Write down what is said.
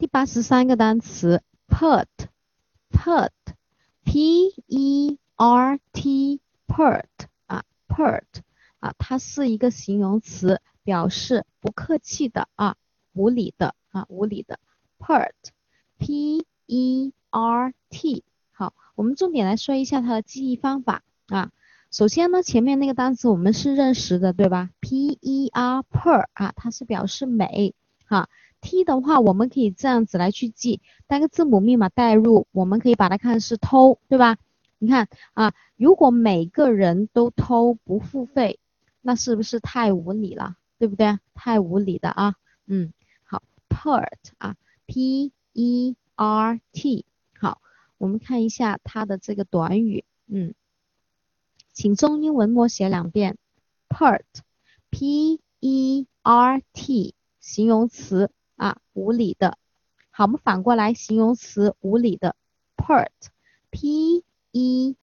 第八十三个单词 pert，pert，p e r t，pert 啊，pert 啊，它是一个形容词，表示不客气的啊，无理的啊，无理的 pert，p e r t。好，我们重点来说一下它的记忆方法啊。首先呢，前面那个单词我们是认识的，对吧？p e r per 啊，它是表示美哈。t 的话，我们可以这样子来去记，单个字母密码代入，我们可以把它看是偷，对吧？你看啊，如果每个人都偷不付费，那是不是太无理了？对不对？太无理的啊。嗯，好，pert 啊，p e r t。好，我们看一下它的这个短语，嗯，请中英文默写两遍，pert，p e r t，形容词。啊，无理的。好，我们反过来形容词无理的，pert，p e